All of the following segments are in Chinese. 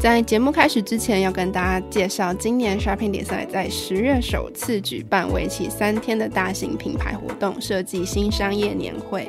在节目开始之前，要跟大家介绍，今年 Shopping 比赛在十月首次举办为期三天的大型品牌活动——设计新商业年会。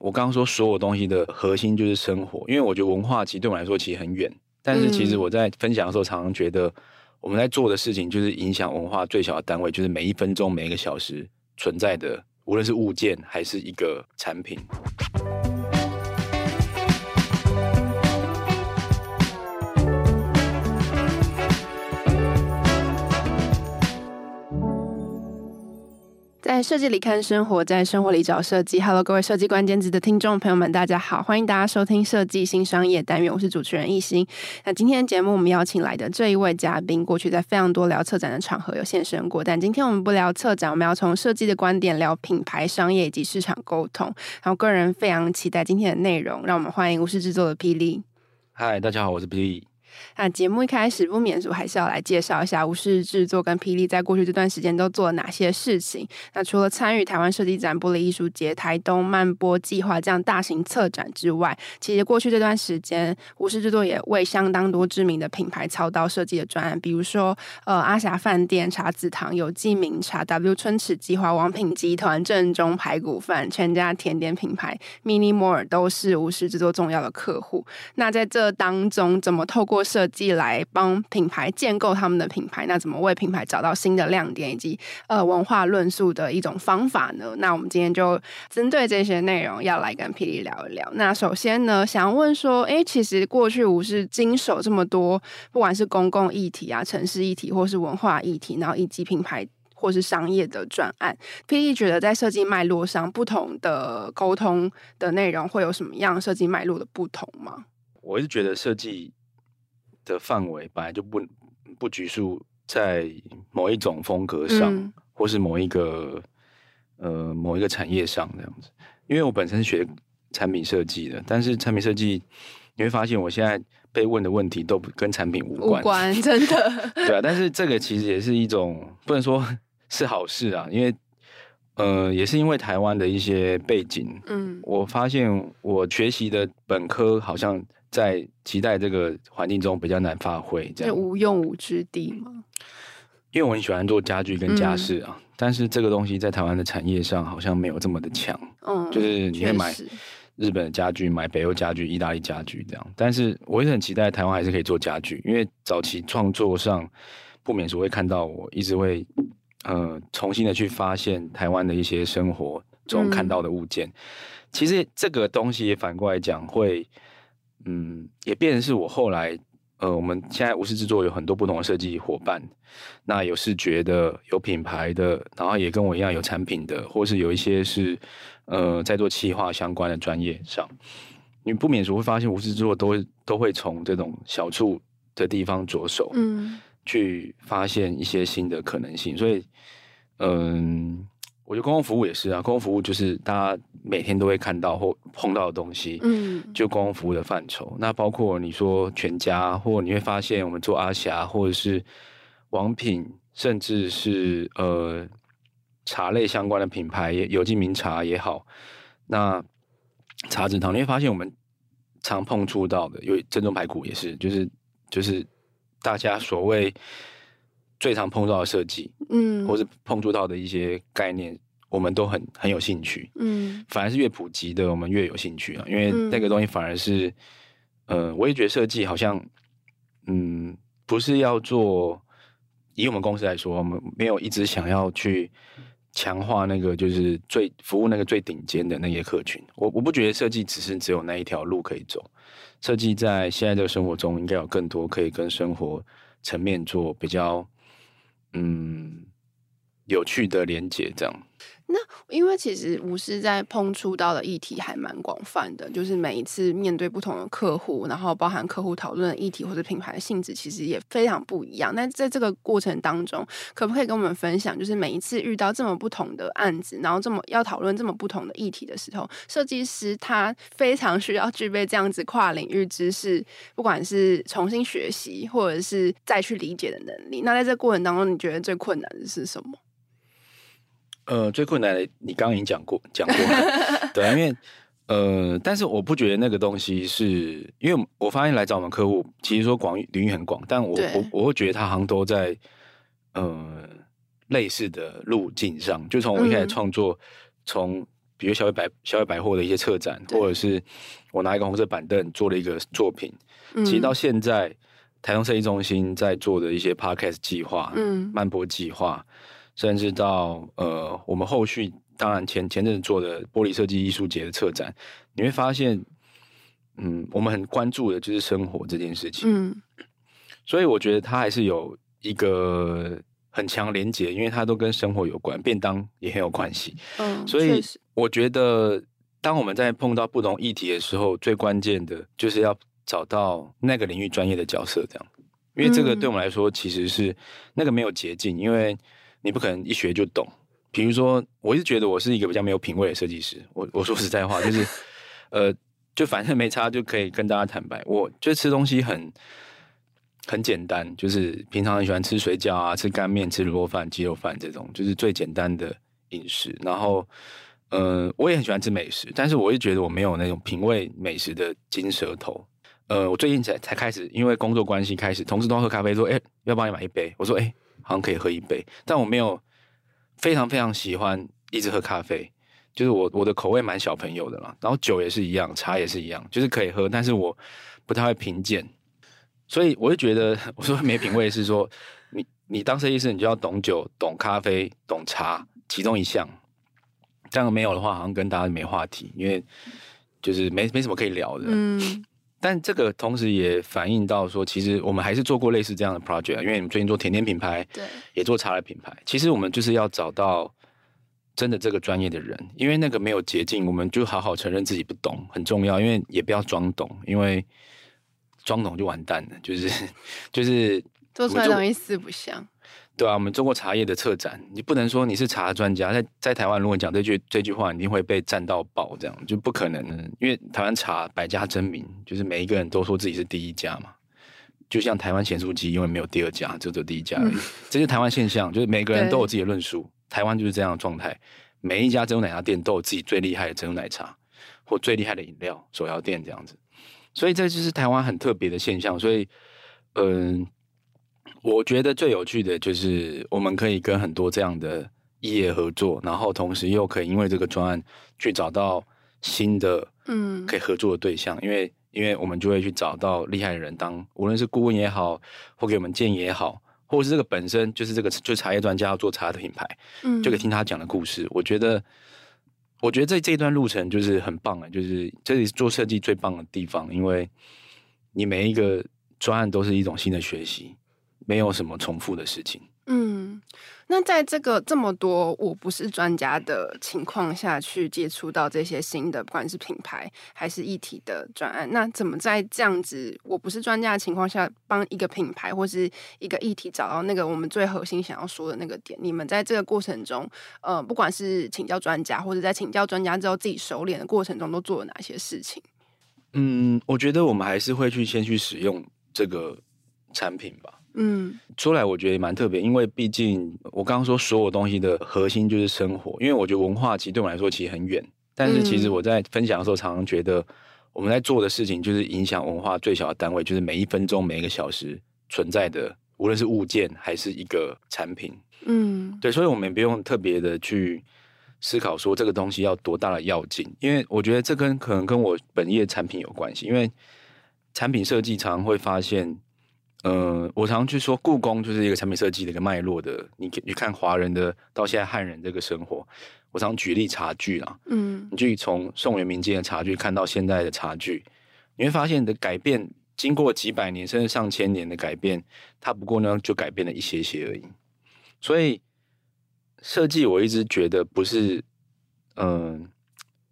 我刚刚说所有东西的核心就是生活，因为我觉得文化其实对我来说其实很远，但是其实我在分享的时候常常觉得我们在做的事情就是影响文化最小的单位，就是每一分钟、每一个小时存在的，无论是物件还是一个产品。在设计里看生活，在生活里找设计。Hello，各位设计关键字的听众朋友们，大家好，欢迎大家收听设计新商业单元，我是主持人一心。那今天节目我们邀请来的这一位嘉宾，过去在非常多聊策展的场合有现身过，但今天我们不聊策展，我们要从设计的观点聊品牌、商业以及市场沟通。然后个人非常期待今天的内容，让我们欢迎无事制作的霹雳。嗨，大家好，我是霹雳。那节目一开始不免俗，还是要来介绍一下无事制作跟霹雳在过去这段时间都做了哪些事情。那除了参与台湾设计展、玻璃艺术节、台东漫播计划这样大型策展之外，其实过去这段时间，无事制作也为相当多知名的品牌操刀设计的专案，比如说呃阿霞饭店、茶子堂、有记名茶、W 春池计划、王品集团、正宗排骨饭、全家甜点品牌 Mini More 都是无事制作重要的客户。那在这当中，怎么透过设计来帮品牌建构他们的品牌，那怎么为品牌找到新的亮点以及呃文化论述的一种方法呢？那我们今天就针对这些内容要来跟霹雳聊一聊。那首先呢，想要问说，哎，其实过去无是经手这么多，不管是公共议题啊、城市议题，或是文化议题，然后以及品牌或是商业的专案，霹雳觉得在设计脉络上，不同的沟通的内容会有什么样设计脉络的不同吗？我是觉得设计的范围本来就不不拘束在某一种风格上，嗯、或是某一个呃某一个产业上这样子。因为我本身是学产品设计的，但是产品设计你会发现，我现在被问的问题都跟产品无关，无关 真的。对啊，但是这个其实也是一种不能说 是好事啊，因为呃也是因为台湾的一些背景，嗯，我发现我学习的本科好像。在期待这个环境中比较难发挥，这样无用武之地吗？因为我很喜欢做家具跟家饰啊，嗯、但是这个东西在台湾的产业上好像没有这么的强。嗯，就是你会买日本的家具、买北欧家具、意大利家具这样，但是我也很期待台湾还是可以做家具，因为早期创作上不免是会看到我一直会呃重新的去发现台湾的一些生活中看到的物件。嗯、其实这个东西也反过来讲会。嗯，也变成是我后来，呃，我们现在无事制作有很多不同的设计伙伴，那有视觉的，有品牌的，然后也跟我一样有产品的，或是有一些是呃在做企划相关的专业上，你不免俗会发现无事制作都会都会从这种小处的地方着手，嗯，去发现一些新的可能性，所以，嗯、呃。我觉得公共服务也是啊，公共服务就是大家每天都会看到或碰到的东西，嗯，就公共服务的范畴。那包括你说全家，或你会发现我们做阿霞，或者是王品，甚至是呃茶类相关的品牌，有机名茶也好，那茶籽堂你会发现我们常碰触到的，有珍重排骨也是，就是就是大家所谓最常碰到的设计，嗯，或是碰触到的一些概念，我们都很很有兴趣，嗯，反而是越普及的，我们越有兴趣啊，因为那个东西反而是，呃，我也觉得设计好像，嗯，不是要做。以我们公司来说，我们没有一直想要去强化那个就是最服务那个最顶尖的那些客群。我我不觉得设计只是只有那一条路可以走，设计在现在这个生活中应该有更多可以跟生活层面做比较嗯有趣的连接，这样。那因为其实吴师在碰触到的议题还蛮广泛的，就是每一次面对不同的客户，然后包含客户讨论的议题或者品牌的性质，其实也非常不一样。那在这个过程当中，可不可以跟我们分享，就是每一次遇到这么不同的案子，然后这么要讨论这么不同的议题的时候，设计师他非常需要具备这样子跨领域知识，不管是重新学习或者是再去理解的能力。那在这过程当中，你觉得最困难的是什么？呃，最困难的你刚刚已经讲过讲过，对，因为呃，但是我不觉得那个东西是因为我发现来找我们客户，其实说广领域很广，但我我我会觉得他好像都在呃类似的路径上，就从我一开始创作，从、嗯、比如小伟百小伟百货的一些策展，或者是我拿一个红色板凳做了一个作品，其实到现在台东设计中心在做的一些 podcast 计划，嗯，漫播计划。甚至到呃，我们后续当然前前阵子做的玻璃设计艺术节的策展，你会发现，嗯，我们很关注的就是生活这件事情。嗯，所以我觉得它还是有一个很强连结，因为它都跟生活有关，便当也很有关系。嗯，所以我觉得当我们在碰到不同议题的时候，最关键的就是要找到那个领域专业的角色，这样，因为这个对我们来说其实是那个没有捷径，因为。你不可能一学就懂。比如说，我一直觉得我是一个比较没有品味的设计师。我我说实在话，就是，呃，就反正没差，就可以跟大家坦白。我就吃东西很很简单，就是平常很喜欢吃水饺啊，吃干面，吃卤肉饭、鸡肉饭这种，就是最简单的饮食。然后，呃，我也很喜欢吃美食，但是我也觉得我没有那种品味美食的金舌头。呃，我最近才才开始，因为工作关系开始，同事都喝咖啡，说：“哎，要帮你买一杯。”我说：“哎。”好像可以喝一杯，但我没有非常非常喜欢一直喝咖啡，就是我我的口味蛮小朋友的啦。然后酒也是一样，茶也是一样，就是可以喝，但是我不太会品鉴，所以我就觉得 我说没品味是说你你当设计师，你就要懂酒、懂咖啡、懂茶，其中一项，这样没有的话，好像跟大家没话题，因为就是没没什么可以聊的。嗯。但这个同时也反映到说，其实我们还是做过类似这样的 project，因为你们最近做甜点品牌，对，也做茶的品牌。其实我们就是要找到真的这个专业的人，因为那个没有捷径，我们就好好承认自己不懂很重要，因为也不要装懂，因为装懂就完蛋了，就是 就是做出来容易四不像。对啊，我们做过茶叶的策展，你不能说你是茶专家，在在台湾如果讲这句这句话，你一定会被赞到爆，这样就不可能的。因为台湾茶百家争鸣，就是每一个人都说自己是第一家嘛。就像台湾咸酥鸡，因为没有第二家，就只有第一家而已。嗯、这是台湾现象，就是每个人都有自己的论述。台湾就是这样的状态，每一家珍珠奶茶店都有自己最厉害的珍珠奶茶或最厉害的饮料手摇店这样子。所以这就是台湾很特别的现象。所以，嗯。我觉得最有趣的就是我们可以跟很多这样的异业合作，然后同时又可以因为这个专案去找到新的嗯可以合作的对象，嗯、因为因为我们就会去找到厉害的人当无论是顾问也好，或给我们建议也好，或者是这个本身就是这个就茶叶专家要做茶的品牌，嗯，就可以听他讲的故事。我觉得我觉得这这一段路程就是很棒的，就是这里做设计最棒的地方，因为你每一个专案都是一种新的学习。没有什么重复的事情。嗯，那在这个这么多我不是专家的情况下去接触到这些新的，不管是品牌还是议题的专案，那怎么在这样子我不是专家的情况下，帮一个品牌或是一个议题找到那个我们最核心想要说的那个点？你们在这个过程中，呃，不管是请教专家，或者在请教专家之后自己熟练的过程中，都做了哪些事情？嗯，我觉得我们还是会去先去使用这个产品吧。嗯，出来我觉得也蛮特别，因为毕竟我刚刚说所有东西的核心就是生活，因为我觉得文化其实对我来说其实很远，但是其实我在分享的时候常常觉得我们在做的事情就是影响文化最小的单位，就是每一分钟每一个小时存在的，无论是物件还是一个产品，嗯，对，所以我们也不用特别的去思考说这个东西要多大的要紧，因为我觉得这跟可能跟我本业产品有关系，因为产品设计常常会发现。呃，我常常去说，故宫就是一个产品设计的一个脉络的。你你看华人的到现在汉人这个生活，我常举例茶具啦，嗯，你去从宋元明间的茶具看到现在的茶具，你会发现的改变，经过几百年甚至上千年的改变，它不过呢就改变了一些些而已。所以设计我一直觉得不是，嗯、呃，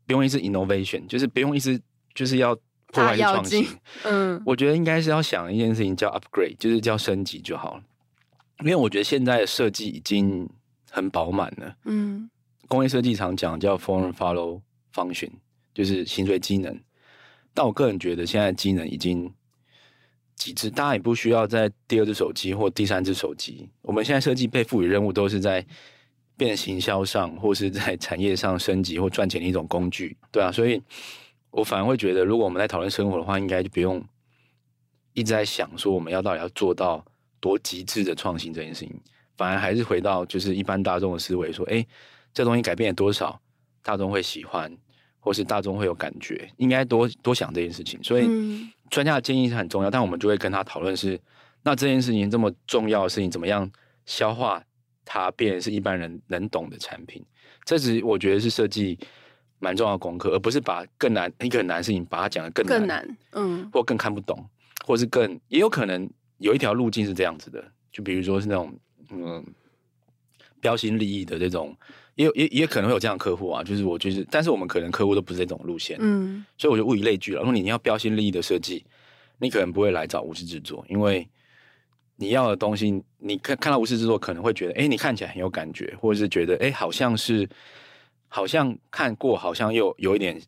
不用一直 innovation，就是不用一直就是要。破坏创新，嗯，我觉得应该是要想一件事情叫 upgrade，就是叫升级就好了。因为我觉得现在的设计已经很饱满了，嗯，工业设计常讲叫 form follow function，就是形随机能。但我个人觉得现在机能已经极致，大家也不需要在第二只手机或第三只手机。我们现在设计被赋予任务都是在变行销上或是在产业上升级或赚钱的一种工具，对啊，所以。我反而会觉得，如果我们在讨论生活的话，应该就不用一直在想说我们要到底要做到多极致的创新这件事情，反而还是回到就是一般大众的思维，说，哎，这东西改变了多少，大众会喜欢，或是大众会有感觉，应该多多想这件事情。所以专家的建议是很重要，但我们就会跟他讨论是，那这件事情这么重要的事情，怎么样消化它，变成是一般人能懂的产品？这是我觉得是设计。蛮重要的功课，而不是把更难一个很难的事情把它讲得更难，更难，嗯，或更看不懂，或是更也有可能有一条路径是这样子的，就比如说是那种嗯标新立异的这种，也有也也可能会有这样的客户啊，就是我就是，但是我们可能客户都不是这种路线，嗯，所以我就物以类聚了。如果你要标新立异的设计，你可能不会来找无师制作，因为你要的东西，你看看到无师制作可能会觉得，哎，你看起来很有感觉，或者是觉得，哎，好像是。好像看过，好像又有一点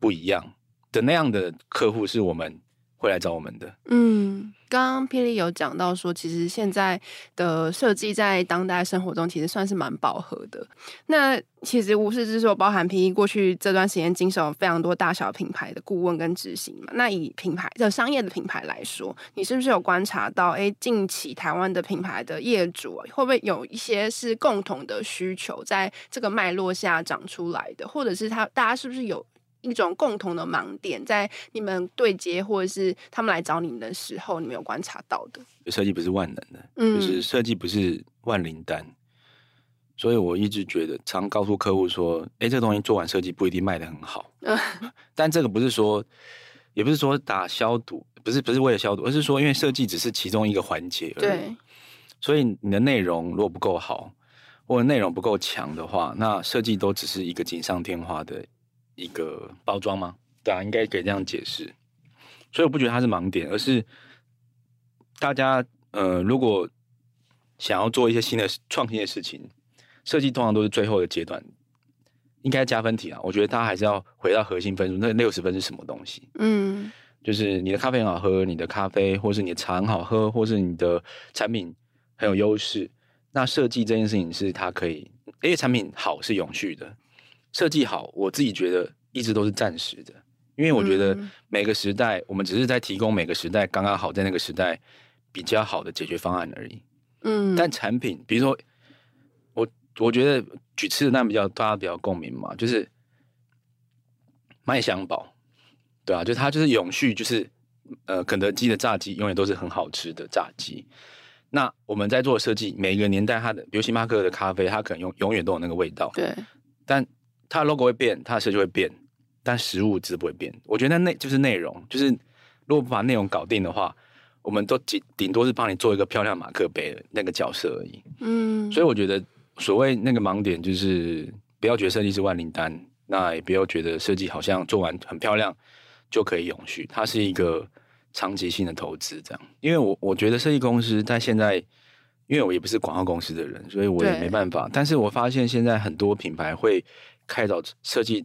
不一样。的那样的客户，是我们会来找我们的。嗯，刚刚霹雳有讲到说，其实现在的设计在当代生活中其实算是蛮饱和的。那其实无事之说包含霹雳过去这段时间经手非常多大小品牌的顾问跟执行嘛。那以品牌的商业的品牌来说，你是不是有观察到，哎，近期台湾的品牌的业主会不会有一些是共同的需求，在这个脉络下长出来的，或者是他大家是不是有？一种共同的盲点，在你们对接或者是他们来找你们的时候，你们有观察到的。设计不是万能的，嗯，就是设计不是万灵丹，所以我一直觉得，常告诉客户说，哎、欸，这个东西做完设计不一定卖得很好。嗯，但这个不是说，也不是说打消毒，不是不是为了消毒，而是说，因为设计只是其中一个环节而已。对，所以你的内容如果不够好，或者内容不够强的话，那设计都只是一个锦上添花的。一个包装吗？对啊，应该可以这样解释。所以我不觉得它是盲点，而是大家呃，如果想要做一些新的创新的事情，设计通常都是最后的阶段，应该加分题啊。我觉得大家还是要回到核心分数，那六十分是什么东西？嗯，就是你的咖啡很好喝，你的咖啡，或是你的茶很好喝，或是你的产品很有优势。那设计这件事情是它可以，因为产品好是永续的。设计好，我自己觉得一直都是暂时的，因为我觉得每个时代，我们只是在提供每个时代刚刚好在那个时代比较好的解决方案而已。嗯，但产品，比如说我，我觉得举吃的那比较大家比较共鸣嘛，就是麦香堡，对啊，就它就是永续，就是呃，肯德基的炸鸡永远都是很好吃的炸鸡。那我们在做设计，每一个年代它的，比如星巴克的咖啡，它可能永永远都有那个味道。对，但它的 logo 会变，它的设计会变，但实物只是不会变。我觉得那就是内容，就是如果不把内容搞定的话，我们都顶顶多是帮你做一个漂亮马克杯的那个角色而已。嗯，所以我觉得所谓那个盲点就是不要觉得设计是万灵丹，那也不要觉得设计好像做完很漂亮就可以永续，它是一个长期性的投资。这样，因为我我觉得设计公司在现在，因为我也不是广告公司的人，所以我也没办法。但是我发现现在很多品牌会。开找设计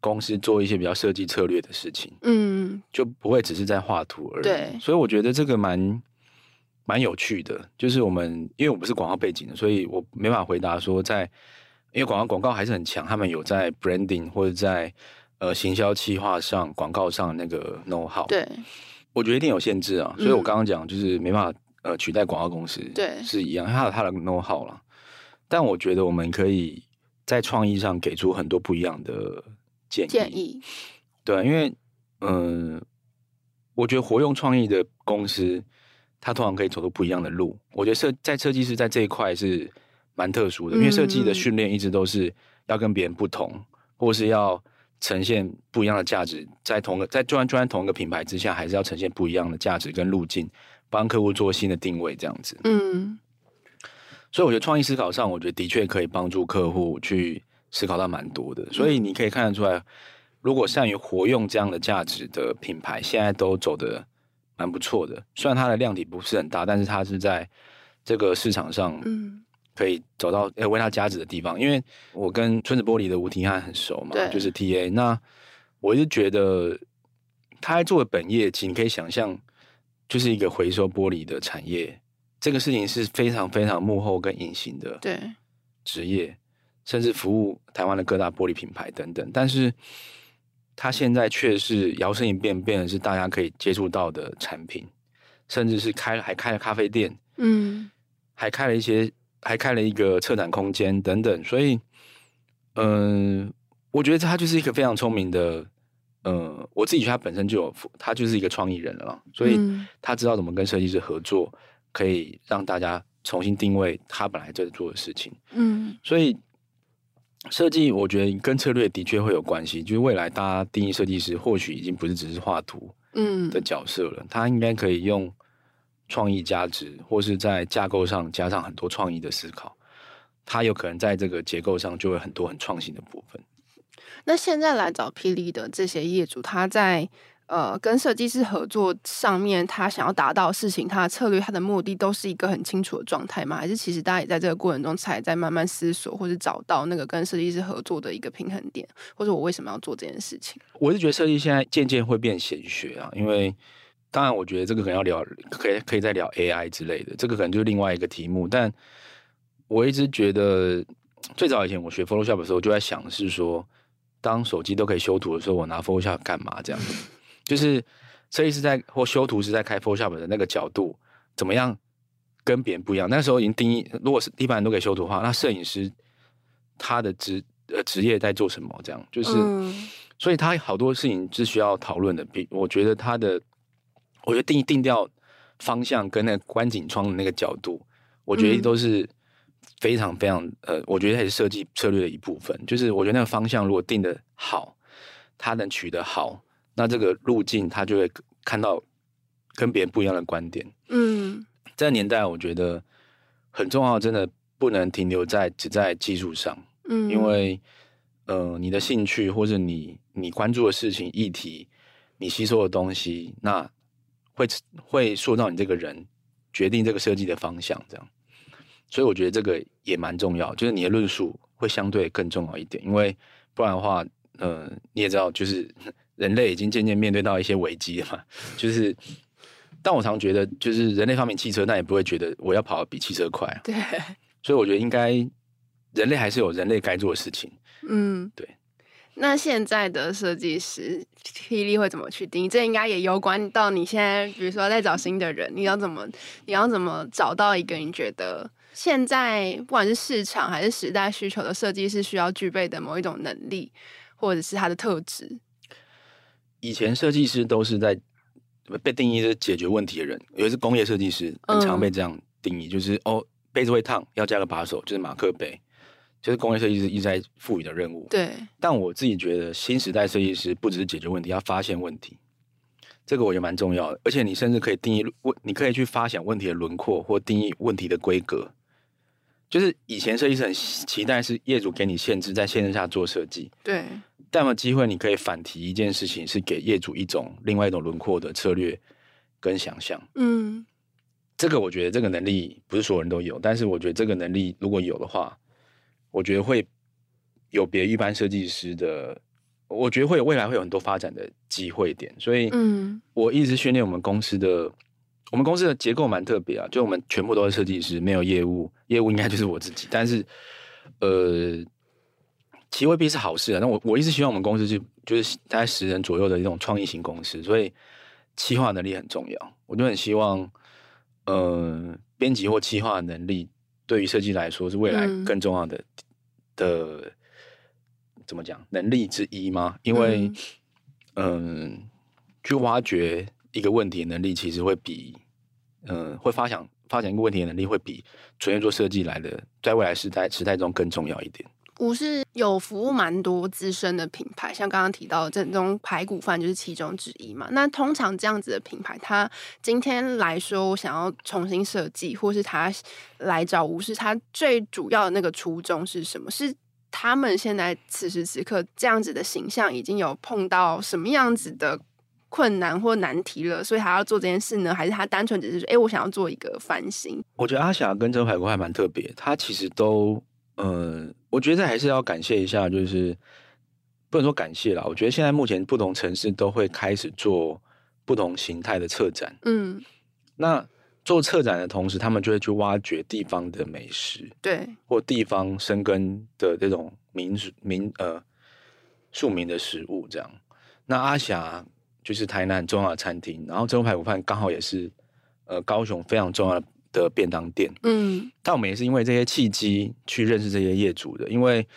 公司做一些比较设计策略的事情，嗯，就不会只是在画图而已。对，所以我觉得这个蛮蛮有趣的，就是我们因为我不是广告背景的，所以我没办法回答说在，因为广告广告还是很强，他们有在 branding 或者在呃行销企划上广告上那个 know how。对，我觉得一定有限制啊，所以我刚刚讲就是没办法呃取代广告公司，对，是一样，它有他的 know how 了。但我觉得我们可以在创意上给出很多不一样的建议。建议，对，因为嗯、呃，我觉得活用创意的公司。它通常可以走出不一样的路。我觉得设在设计师在这一块是蛮特殊的，因为设计的训练一直都是要跟别人不同，或是要呈现不一样的价值，在同个在就算就算同一个品牌之下，还是要呈现不一样的价值跟路径，帮客户做新的定位这样子。嗯，所以我觉得创意思考上，我觉得的确可以帮助客户去思考到蛮多的。所以你可以看得出来，如果善于活用这样的价值的品牌，现在都走的。蛮不错的，虽然它的量体不是很大，但是它是在这个市场上，嗯，可以走到呃为它加值的地方。因为我跟村子玻璃的吴廷汉很熟嘛，对就是 TA。那我就觉得他在做的本业，其实你可以想象，就是一个回收玻璃的产业。这个事情是非常非常幕后跟隐形的，对职业，甚至服务台湾的各大玻璃品牌等等。但是它现在却是摇身一变，变成是大家可以接触到的产品，甚至是开还开了咖啡店，嗯，还开了一些，还开了一个策展空间等等。所以，嗯、呃，我觉得他就是一个非常聪明的，嗯、呃，我自己觉得他本身就有，他就是一个创意人了，所以他知道怎么跟设计师合作，可以让大家重新定位他本来在做的事情，嗯，所以。设计，我觉得跟策略的确会有关系。就是未来大家定义设计师，或许已经不是只是画图嗯的角色了，嗯、他应该可以用创意价值，或是在架构上加上很多创意的思考。他有可能在这个结构上就会很多很创新的部分。那现在来找霹雳的这些业主，他在。呃，跟设计师合作上面，他想要达到事情，他的策略，他的目的，都是一个很清楚的状态吗？还是其实大家也在这个过程中才在慢慢思索，或者找到那个跟设计师合作的一个平衡点，或者我为什么要做这件事情？我是觉得设计现在渐渐会变显学啊，因为当然，我觉得这个可能要聊，可以可以再聊 AI 之类的，这个可能就是另外一个题目。但我一直觉得，最早以前我学 Photoshop 的时候，就在想是说，当手机都可以修图的时候，我拿 Photoshop 干嘛这样？就是设计师在或修图师在开 Photoshop 的那个角度怎么样跟别人不一样？那时候已经定义，如果是一般人都可以修图的话，那摄影师他的职呃职业在做什么？这样就是，嗯、所以他好多事情是需要讨论的。比我觉得他的，我觉得定定掉方向跟那个观景窗的那个角度，我觉得都是非常非常呃，我觉得还是设计策略的一部分。就是我觉得那个方向如果定的好，他能取得好。那这个路径，他就会看到跟别人不一样的观点。嗯，这个年代我觉得很重要，真的不能停留在只在技术上。嗯，因为呃，你的兴趣或者你你关注的事情、议题、你吸收的东西，那会会塑造你这个人，决定这个设计的方向。这样，所以我觉得这个也蛮重要，就是你的论述会相对更重要一点，因为不然的话，呃，你也知道，就是。人类已经渐渐面对到一些危机了嘛，就是，但我常觉得，就是人类发明汽车，那也不会觉得我要跑得比汽车快。对，所以我觉得应该人类还是有人类该做的事情。嗯，对。那现在的设计师霹雳会怎么去定义？这应该也有关到你现在，比如说在找新的人，你要怎么，你要怎么找到一个你觉得现在不管是市场还是时代需求的设计师需要具备的某一种能力，或者是他的特质。以前设计师都是在被定义是解决问题的人，尤其是工业设计师，很常被这样定义，嗯、就是哦，杯子会烫，要加个把手，就是马克杯，就是工业设计师一直在赋予的任务。对。但我自己觉得，新时代设计师不只是解决问题，要发现问题，这个我觉得蛮重要的。而且你甚至可以定义问，你可以去发想问题的轮廓，或定义问题的规格。就是以前设计师很期待是业主给你限制，在限制下做设计。对。但有机会，你可以反提一件事情，是给业主一种另外一种轮廓的策略跟想象。嗯，这个我觉得这个能力不是所有人都有，但是我觉得这个能力如果有的话，我觉得会有别于一般设计师的，我觉得会有未来会有很多发展的机会点。所以，嗯，我一直训练我们公司的我们公司的结构蛮特别啊，就我们全部都是设计师，没有业务，业务应该就是我自己。但是，呃，其实未必是好事啊。那我我一直希望我们公司就就是大概十人左右的一种创意型公司，所以企划能力很重要。我就很希望，呃，编辑或企划能力对于设计来说是未来更重要的、嗯、的怎么讲能力之一吗？因为，嗯、呃，去挖掘。一个问题能力其实会比，嗯、呃，会发想发展一个问题的能力会比纯粹做设计来的，在未来时代时代中更重要一点。吴是有服务蛮多资深的品牌，像刚刚提到的正宗排骨饭就是其中之一嘛。那通常这样子的品牌，他今天来说我想要重新设计，或是他来找吴师，他最主要的那个初衷是什么？是他们现在此时此刻这样子的形象已经有碰到什么样子的？困难或难题了，所以他要做这件事呢？还是他单纯只是说，哎、我想要做一个翻新？我觉得阿霞跟正宗排骨还蛮特别，他其实都，呃，我觉得还是要感谢一下，就是不能说感谢啦。我觉得现在目前不同城市都会开始做不同形态的策展，嗯，那做策展的同时，他们就会去挖掘地方的美食，对，或地方生根的这种民民呃庶民的食物，这样。那阿霞。就是台南很重要的餐厅，然后正宗排骨饭刚好也是呃高雄非常重要的便当店。嗯，但我们也是因为这些契机去认识这些业主的，因为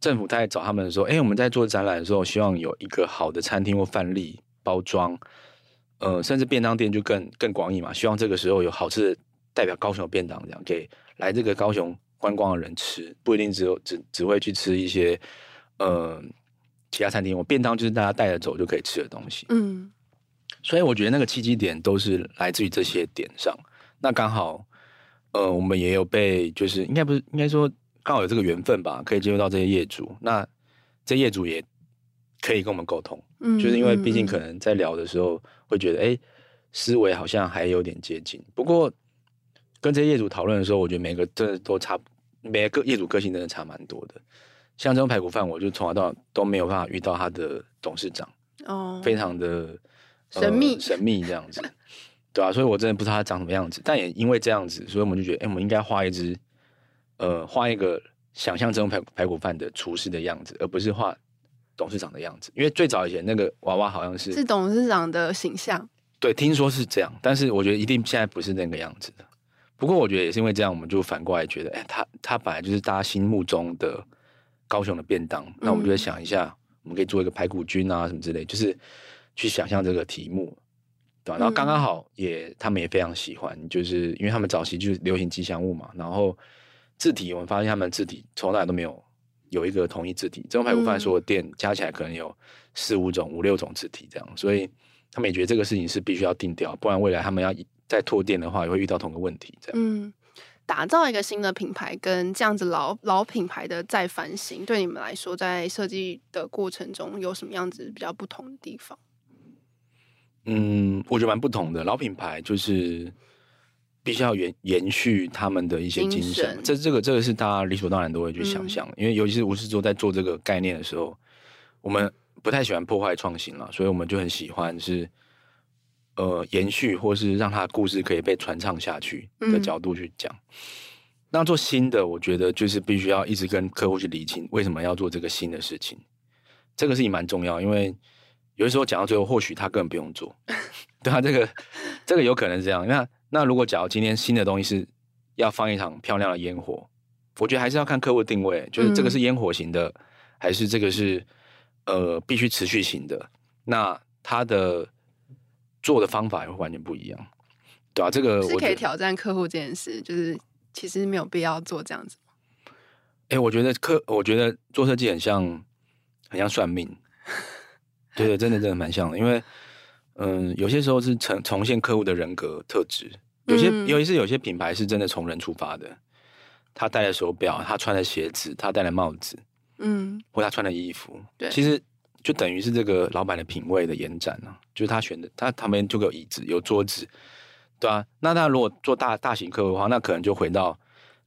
政府在找他们的时候，哎、欸，我们在做展览的时候，希望有一个好的餐厅或范例包装，呃，甚至便当店就更更广义嘛，希望这个时候有好吃的代表高雄的便当，这样给来这个高雄观光的人吃，不一定只有只只会去吃一些呃。其他餐厅，我便当就是大家带着走就可以吃的东西。嗯，所以我觉得那个契机点都是来自于这些点上。那刚好，呃，我们也有被，就是应该不是应该说刚好有这个缘分吧，可以接触到这些业主。那这业主也可以跟我们沟通，嗯，就是因为毕竟可能在聊的时候会觉得，哎，思维好像还有点接近。不过跟这些业主讨论的时候，我觉得每个真的都差，每个业主个性真的差蛮多的。像这种排骨饭，我就从来到都没有办法遇到他的董事长，哦，非常的神秘、呃、神秘这样子，对啊，所以我真的不知道他长什么样子，但也因为这样子，所以我们就觉得，哎、欸，我们应该画一只，呃，画一个想象中排排骨饭的厨师的样子，而不是画董事长的样子，因为最早以前那个娃娃好像是是董事长的形象，对，听说是这样，但是我觉得一定现在不是那个样子的。不过我觉得也是因为这样，我们就反过来觉得，哎、欸，他他本来就是大家心目中的。高雄的便当，那我们就会想一下，嗯、我们可以做一个排骨菌啊什么之类，就是去想象这个题目，对吧？然后刚刚好也，他们也非常喜欢，就是因为他们早期就是流行吉祥物嘛。然后字体，我们发现他们字体从来都没有有一个统一字体。正宗排骨饭所有店加起来可能有四五种、五六种字体这样，所以他们也觉得这个事情是必须要定掉，不然未来他们要再拓店的话，也会遇到同个问题这样。嗯。打造一个新的品牌，跟这样子老老品牌的再翻新，对你们来说，在设计的过程中有什么样子比较不同的地方？嗯，我觉得蛮不同的。老品牌就是必须要延延续他们的一些精神，精神这这个这个是大家理所当然都会去想象，嗯、因为尤其是吴师傅在做这个概念的时候，我们不太喜欢破坏创新了，所以我们就很喜欢是。呃，延续或是让他的故事可以被传唱下去的角度去讲。嗯、那做新的，我觉得就是必须要一直跟客户去理清为什么要做这个新的事情。这个事情蛮重要，因为有的时候讲到最后，或许他根本不用做。对啊，这个这个有可能是这样。那那如果假如今天新的东西是要放一场漂亮的烟火，我觉得还是要看客户定位，就是这个是烟火型的，嗯、还是这个是呃必须持续型的。那他的。做的方法也会完全不一样，对啊，这个是可以挑战客户这件事，就是其实没有必要做这样子。哎、欸，我觉得客，我觉得做设计很像，很像算命。对对，真的真的蛮像的，因为嗯，有些时候是重重现客户的人格特质，有些、嗯、尤其是有些品牌是真的从人出发的，他戴的手表，他穿的鞋子，他戴的帽子，嗯，或他穿的衣服，对，其实。就等于是这个老板的品味的延展啊，就是他选的，他旁边就有椅子，有桌子，对啊。那他如果做大大型客户的话，那可能就回到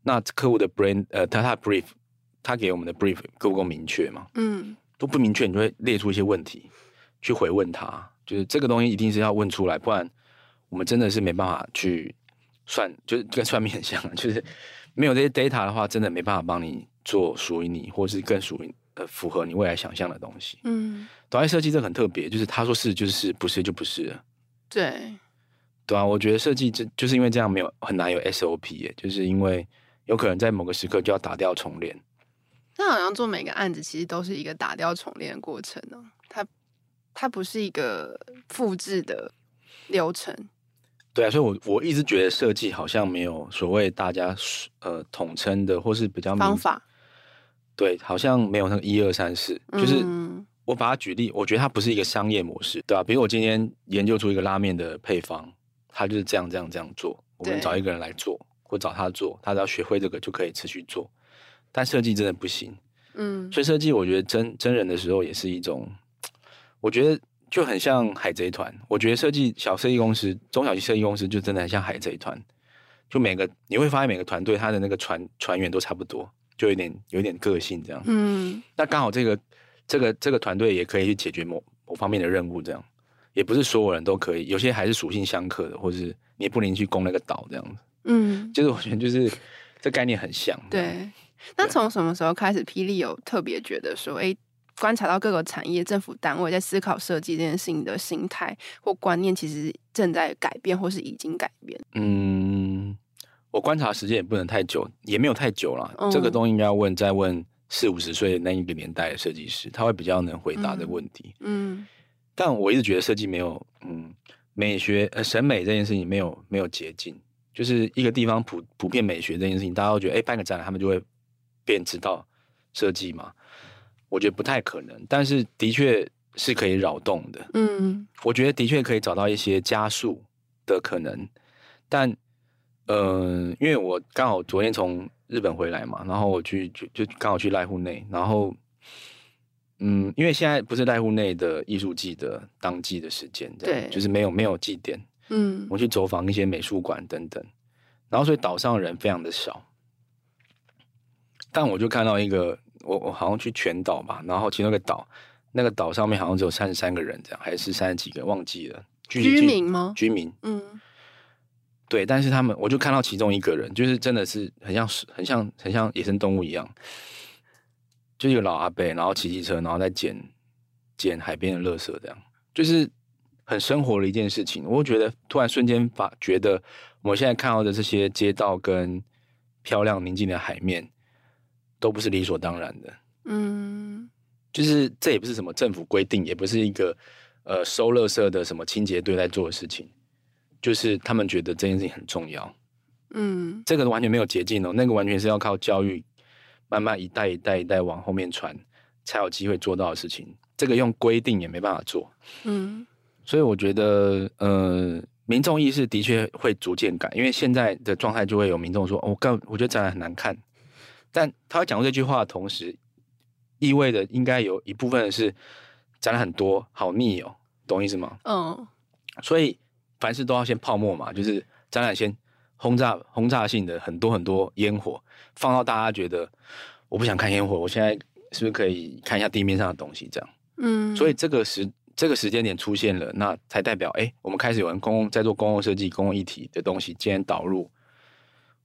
那客户的 brand，呃，他他 brief，他给我们的 brief 够不够明确嘛？嗯，都不明确，你就会列出一些问题去回问他，就是这个东西一定是要问出来，不然我们真的是没办法去算，就是跟算命很像，就是没有这些 data 的话，真的没办法帮你做属于你，或是更属于呃符合你未来想象的东西。嗯，导演设计这很特别，就是他说是就是是，不是就不是。对，对啊，我觉得设计这就是因为这样没有很难有 SOP 耶，就是因为有可能在某个时刻就要打掉重练。那好像做每个案子其实都是一个打掉重练的过程呢，它它不是一个复制的流程。对啊，所以我我一直觉得设计好像没有所谓大家呃统称的或是比较方法。对，好像没有那个一二三四，就是我把它举例，我觉得它不是一个商业模式，对吧？比如我今天研究出一个拉面的配方，它就是这样这样这样做，我们找一个人来做，或找他做，他只要学会这个就可以持续做。但设计真的不行，嗯，所以设计我觉得真真人的时候也是一种，我觉得就很像海贼团。我觉得设计小设计公司、中小型设计公司就真的很像海贼团，就每个你会发现每个团队他的那个船船员都差不多，就有点有点个性这样，嗯，那刚好这个这个这个团队也可以去解决某某方面的任务，这样。也不是所有人都可以，有些还是属性相克的，或者是你不能去攻那个岛这样子，嗯，就是我觉得就是这概念很像，对。那从什么时候开始，霹雳有特别觉得说，哎、欸，观察到各个产业、政府单位在思考设计这件事情的心态或观念，其实正在改变，或是已经改变？嗯，我观察时间也不能太久，也没有太久了。嗯、这个东西应该要问再问四五十岁的那一个年代的设计师，他会比较能回答这个问题。嗯，嗯，但我一直觉得设计没有，嗯，美学呃审美这件事情没有没有捷径，就是一个地方普普遍美学这件事情，大家都觉得，哎、欸，办个展览，他们就会。便知道设计嘛？我觉得不太可能，但是的确是可以扰动的。嗯，我觉得的确可以找到一些加速的可能。但，嗯、呃，因为我刚好昨天从日本回来嘛，然后我去就就刚好去濑户内，然后，嗯，因为现在不是濑户内的艺术季的当季的时间，对，就是没有没有祭典。嗯，我去走访一些美术馆等等，然后所以岛上的人非常的少。但我就看到一个，我我好像去全岛吧，然后其中一个岛，那个岛上面好像只有三十三个人，这样还是三十几个，忘记了。居民吗？居民，嗯，对。但是他们，我就看到其中一个人，就是真的是很像，很像，很像野生动物一样，就一个老阿伯，然后骑机车，然后在捡捡海边的垃圾，这样就是很生活的一件事情。我觉得突然瞬间发觉得，我现在看到的这些街道跟漂亮宁静的海面。都不是理所当然的，嗯，就是这也不是什么政府规定，也不是一个呃收垃圾的什么清洁队在做的事情，就是他们觉得这件事情很重要，嗯，这个完全没有捷径哦，那个完全是要靠教育，慢慢一代一代一代往后面传，才有机会做到的事情。这个用规定也没办法做，嗯，所以我觉得呃，民众意识的确会逐渐改，因为现在的状态就会有民众说，哦，我刚我觉得展览很难看。但他讲出这句话的同时，意味着应该有一部分是展览很多，好腻哦，懂意思吗？嗯。所以凡事都要先泡沫嘛，就是展览先轰炸轰炸性的很多很多烟火，放到大家觉得我不想看烟火，我现在是不是可以看一下地面上的东西？这样。嗯。所以这个时这个时间点出现了，那才代表哎，我们开始有人公共在做公共设计、公共议题的东西，今天导入。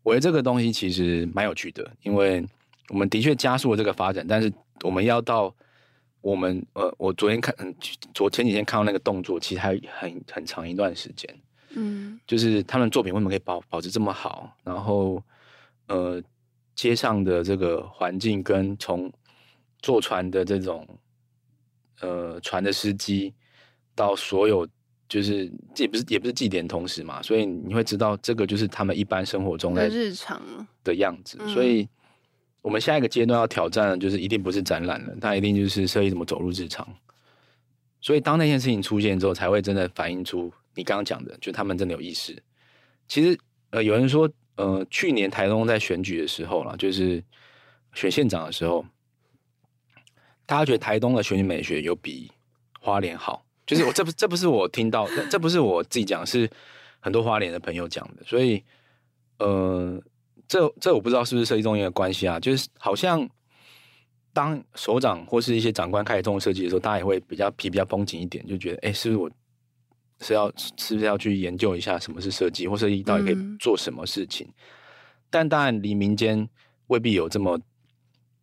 我觉得这个东西其实蛮有趣的，因为我们的确加速了这个发展，但是我们要到我们呃，我昨天看，昨前几天看到那个动作，其实还很很长一段时间。嗯，就是他们作品为什么可以保保持这么好？然后呃，街上的这个环境跟从坐船的这种呃船的司机到所有。就是这也不是也不是祭典同时嘛，所以你会知道这个就是他们一般生活中的日常的样子。所以我们下一个阶段要挑战的就是一定不是展览了，它一定就是设计怎么走入日常。所以当那件事情出现之后，才会真的反映出你刚刚讲的，就他们真的有意识。其实呃，有人说呃，去年台东在选举的时候啦，就是选县长的时候，大家觉得台东的选举美学有比花莲好。就是我这不这不是我听到，这不是我自己讲，是很多花莲的朋友讲的。所以，呃，这这我不知道是不是设计中心的关系啊？就是好像当首长或是一些长官开始重设计的时候，大家也会比较皮比较绷紧一点，就觉得哎，是不是我是要是不是要去研究一下什么是设计，或设计到底可以做什么事情？嗯、但当然离民间未必有这么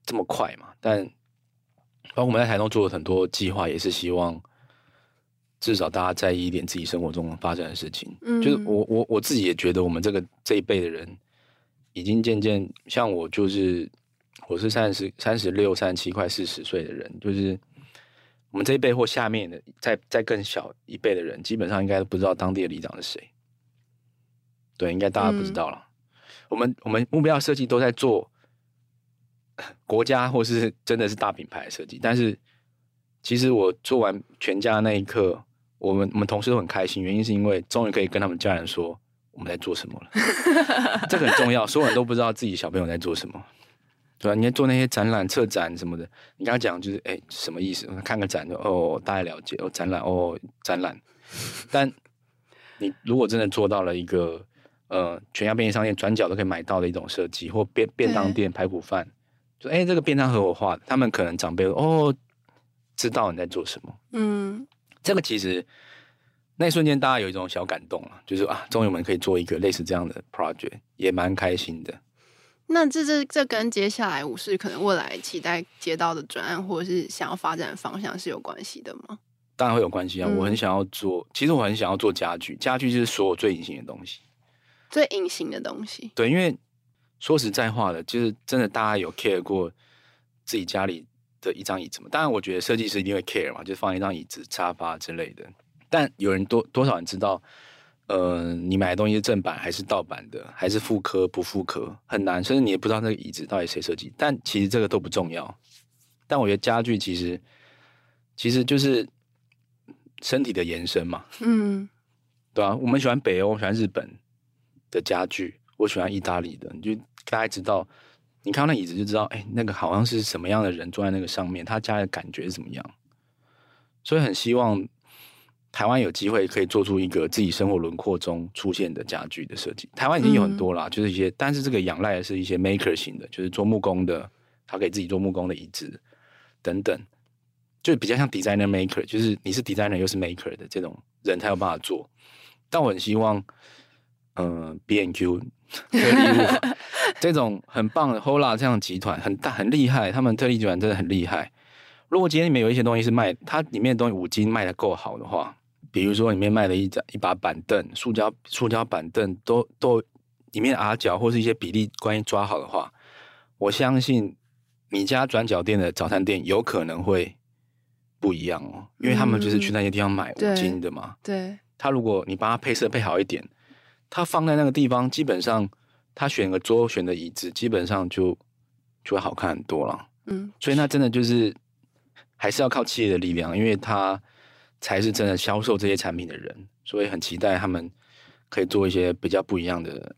这么快嘛。但包括我们在台中做了很多计划，也是希望至少大家在意一点自己生活中发生的事情。嗯，就是我我我自己也觉得，我们这个这一辈的人已经渐渐像我，就是我是三十三十六、三十七、快四十岁的人，就是。我们这一辈或下面的，再再更小一辈的人，基本上应该都不知道当地的里长是谁。对，应该大家不知道了。嗯、我们我们目标设计都在做 国家或是真的是大品牌的设计，但是其实我做完全家那一刻，我们我们同事都很开心，原因是因为终于可以跟他们家人说我们在做什么了。这个很重要，所有人都不知道自己小朋友在做什么。对啊，你要做那些展览、策展什么的，你跟他讲就是，哎，什么意思？看个展就哦，大概了解哦，展览哦，展览。但你如果真的做到了一个呃，全家便利商店转角都可以买到的一种设计，或便便当店排骨饭，就哎，这个便当盒我画的，他们可能长辈哦，知道你在做什么。嗯，这个其实那一瞬间大家有一种小感动啊，就是啊，终于我们可以做一个类似这样的 project，也蛮开心的。那这这这跟接下来武士可能未来期待接到的专案，或者是想要发展的方向是有关系的吗？当然会有关系啊！嗯、我很想要做，其实我很想要做家具，家具就是所有最隐形的东西，最隐形的东西。对，因为说实在话的，就是真的大家有 care 过自己家里的一张椅子嘛？当然，我觉得设计师一定会 care 嘛，就放一张椅子、沙发之类的。但有人多多少人知道？呃，你买的东西是正版还是盗版的，还是复刻不复刻，很难，甚至你也不知道那个椅子到底谁设计。但其实这个都不重要。但我觉得家具其实其实就是身体的延伸嘛。嗯，对啊，我们喜欢北欧，我喜欢日本的家具，我喜欢意大利的。你就大概知道，你看到那椅子就知道，哎，那个好像是什么样的人坐在那个上面，他家的感觉是怎么样。所以很希望。台湾有机会可以做出一个自己生活轮廓中出现的家具的设计。台湾已经有很多啦，嗯、就是一些，但是这个仰赖的是一些 maker 型的，就是做木工的，他可以自己做木工的椅子等等，就比较像 designer maker，就是你是 designer 又是 maker 的这种人才有办法做。但我很希望，嗯、呃、B&Q 特力屋 这种很棒的 Hola 这样的集团很大很厉害，他们特力集团真的很厉害。如果今天里面有一些东西是卖，它里面的东西五金卖的够好的话。比如说，里面卖了一张一把板凳，塑胶塑胶板凳都都里面的角或是一些比例关系抓好的话，我相信你家转角店的早餐店有可能会不一样哦，因为他们就是去那些地方买五金的嘛。对，对他如果你帮他配色配好一点，他放在那个地方，基本上他选个桌选的椅子，基本上就就会好看很多了。嗯，所以那真的就是还是要靠企业的力量，因为他。才是真的销售这些产品的人，所以很期待他们可以做一些比较不一样的